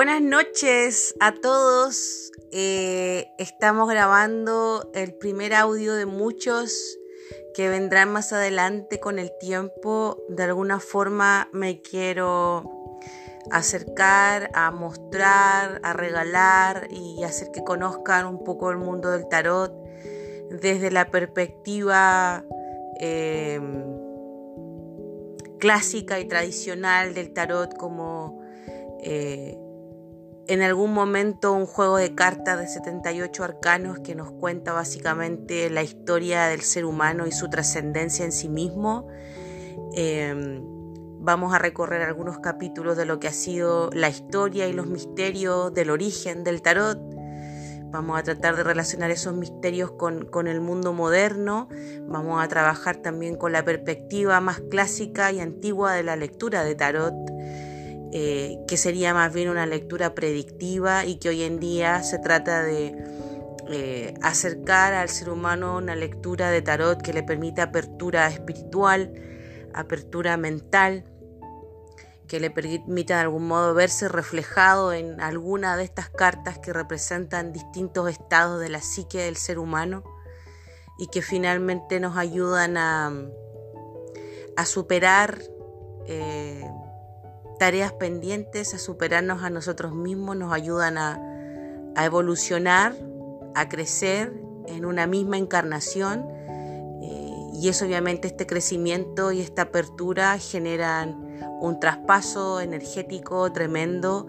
Buenas noches a todos. Eh, estamos grabando el primer audio de muchos que vendrán más adelante con el tiempo. De alguna forma me quiero acercar a mostrar, a regalar y hacer que conozcan un poco el mundo del tarot desde la perspectiva em, clásica y tradicional del tarot como eh, en algún momento un juego de cartas de 78 arcanos que nos cuenta básicamente la historia del ser humano y su trascendencia en sí mismo. Em, vamos a recorrer algunos capítulos de lo que ha sido la historia y los misterios del origen del tarot. Vamos a tratar de relacionar esos misterios con, con el mundo moderno. Vamos a trabajar también con la perspectiva más clásica y antigua de la lectura de tarot eh, que sería más bien una lectura predictiva y que hoy en día se trata de eh, acercar al ser humano una lectura de tarot que le permita apertura espiritual, apertura mental, que le permita de algún modo verse reflejado en alguna de estas cartas que representan distintos estados de la psique del ser humano y que finalmente nos ayudan a, superar eh, tareas pendientes, a superarnos a nosotros mismos, nos ayudan a, evolucionar, a crecer en una misma encarnación. Eh, y eso obviamente este crecimiento y esta apertura generan un traspaso energético tremendo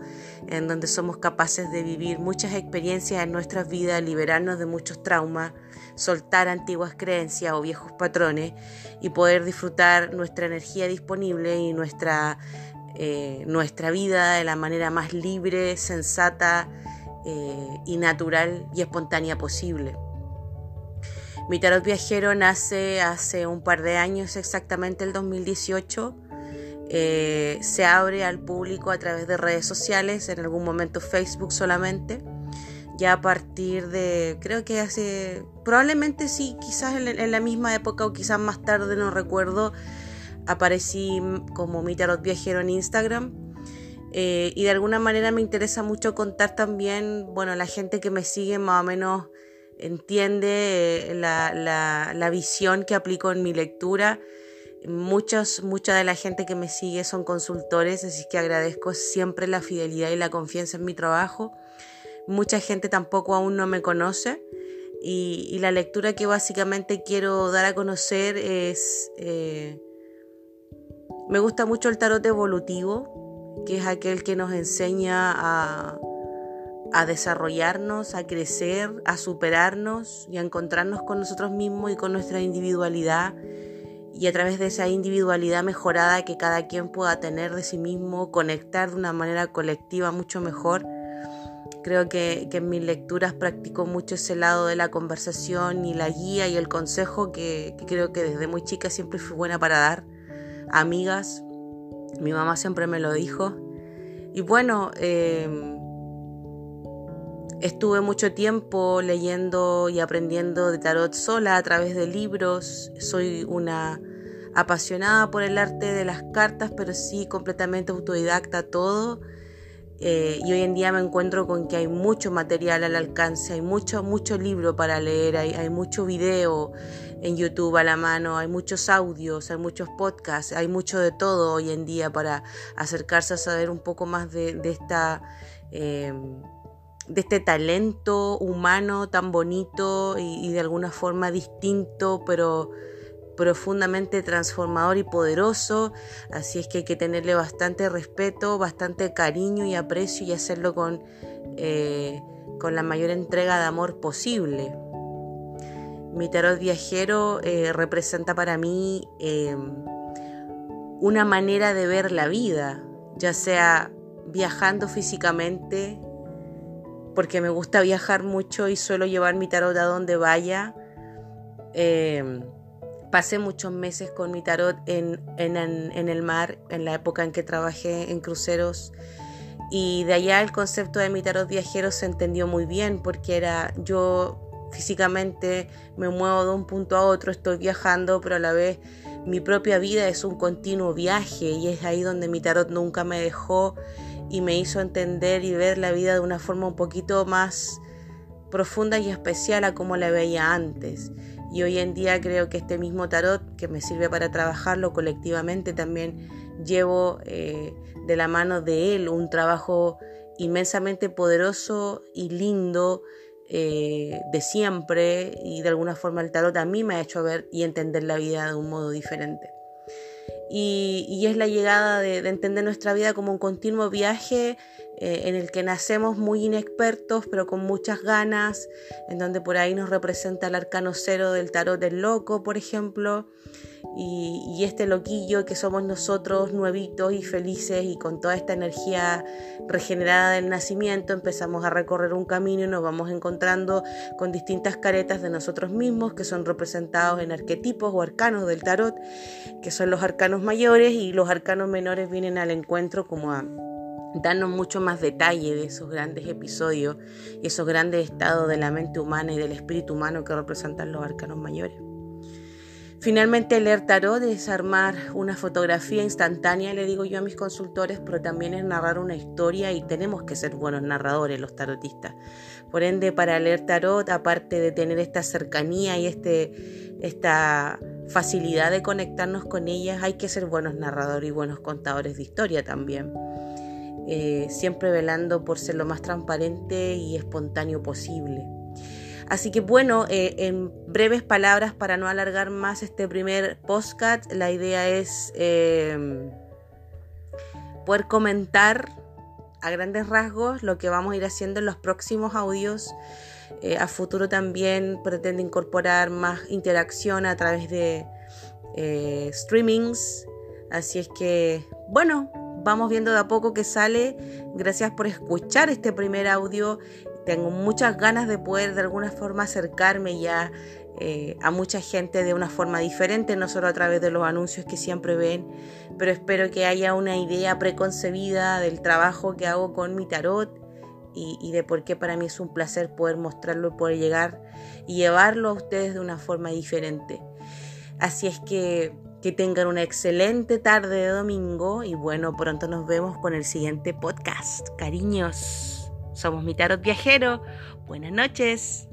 en donde somos capaces de vivir muchas experiencias en nuestras vidas, liberarnos de muchos traumas, soltar antiguas creencias o viejos patrones y poder disfrutar nuestra energía disponible y nuestra eh, nuestra vida de la manera más libre, sensata eh, y natural y espontánea posible. Mi tarot viajero nace hace un par de años, exactamente el 2018. Eh, se abre al público a través de redes sociales, en algún momento Facebook solamente. Ya a partir de, creo que hace, probablemente sí, quizás en la misma época o quizás más tarde, no recuerdo, aparecí como mi tarot viajero en Instagram. Eh, y de alguna manera me interesa mucho contar también, bueno, la gente que me sigue más o menos entiende eh, la, visión que aplico en mi lectura. Muchos, mucha de la gente que me sigue son consultores, así que agradezco siempre la fidelidad y la confianza en mi trabajo. Mucha gente tampoco aún no me conoce y, la lectura que básicamente quiero dar a conocer es... Eh, me gusta mucho el tarot evolutivo, que es aquel que nos enseña a, desarrollarnos, a crecer, a superarnos y a encontrarnos con nosotros mismos y con nuestra individualidad y a través de esa individualidad mejorada que cada quien pueda tener de sí mismo, conectar de una manera colectiva mucho mejor. Creo que, en mis lecturas practico mucho ese lado de la conversación y la guía y el consejo que creo que desde muy chica siempre fui buena para dar amigas. Mi mamá siempre me lo dijo. Y bueno, em, estuve mucho tiempo leyendo y aprendiendo de tarot sola a través de libros. Soy una apasionada por el arte de las cartas, pero sí completamente autodidacta todo. Eh, y hoy en día me encuentro con que hay mucho material al alcance, hay mucho, mucho libro para leer, hay, hay mucho video, en YouTube a la mano, hay muchos audios, hay muchos podcasts, hay mucho de todo hoy en día para acercarse a saber un poco más de, esta... Em, de este talento humano tan bonito y, de alguna forma distinto, pero profundamente transformador y poderoso. Así es que hay que tenerle bastante respeto, bastante cariño y aprecio y hacerlo con, eh, con la mayor entrega de amor posible. Mi tarot viajero eh, representa para mí eh, una manera de ver la vida, ya sea viajando físicamente, porque me gusta viajar mucho y suelo llevar mi tarot a donde vaya. Pasé muchos meses con mi tarot en, el mar, en la época en que trabajé en cruceros. Y de allá el concepto de mi tarot viajero se entendió muy bien porque era yo físicamente me muevo de un punto a otro, estoy viajando, pero a la vez mi propia vida es un continuo viaje y es ahí donde mi tarot nunca me dejó y me hizo entender y ver la vida de una forma un poquito más profunda y especial a como la veía antes. Y hoy en día creo que este mismo tarot que me sirve para trabajarlo colectivamente también llevo eh, de la mano de él un trabajo inmensamente poderoso y lindo eh, de siempre y de alguna forma el tarot a mí me ha hecho ver y entender la vida de un modo diferente. Y, es la llegada de, entender nuestra vida como un continuo viaje eh, en el que nacemos muy inexpertos pero con muchas ganas, en donde por ahí nos representa el arcano cero del tarot del loco, por ejemplo, y, este loquillo que somos nosotros nuevitos y felices y con toda esta energía regenerada del nacimiento empezamos a recorrer un camino y nos vamos encontrando con distintas caretas de nosotros mismos que son representados en arquetipos o arcanos del tarot, que son los arcanos mayores y los arcanos menores vienen al encuentro como a darnos mucho más detalle de esos grandes episodios y esos grandes estados de la mente humana y del espíritu humano que representan los arcanos mayores. Finalmente, leer tarot es armar una fotografía instantánea, le digo yo a mis consultores, pero también es narrar una historia y tenemos que ser buenos narradores los tarotistas. Por ende, para leer tarot, aparte de tener esta cercanía y este, esta facilidad de conectarnos con ellas, hay que ser buenos narradores y buenos contadores de historia también. Eh, siempre velando por ser lo más transparente y espontáneo posible. Así que bueno, eh, en breves palabras, para no alargar más este primer podcast, la idea es em, poder comentar a grandes rasgos lo que vamos a ir haciendo en los próximos audios. Eh, a futuro también pretende incorporar más interacción a través de eh, streamings. Así es que, bueno, vamos viendo de a poco que sale. Gracias por escuchar este primer audio tengo muchas ganas de poder de alguna forma acercarme ya eh, a mucha gente de una forma diferente, no solo a través de los anuncios que siempre ven, pero espero que haya una idea preconcebida del trabajo que hago con mi tarot y, de por qué para mí es un placer poder mostrarlo y poder llegar y llevarlo a ustedes de una forma diferente. Así es que que tengan una excelente tarde de domingo y bueno, pronto nos vemos con el siguiente podcast. Cariños. Somos mi tarot viajero. Buenas noches.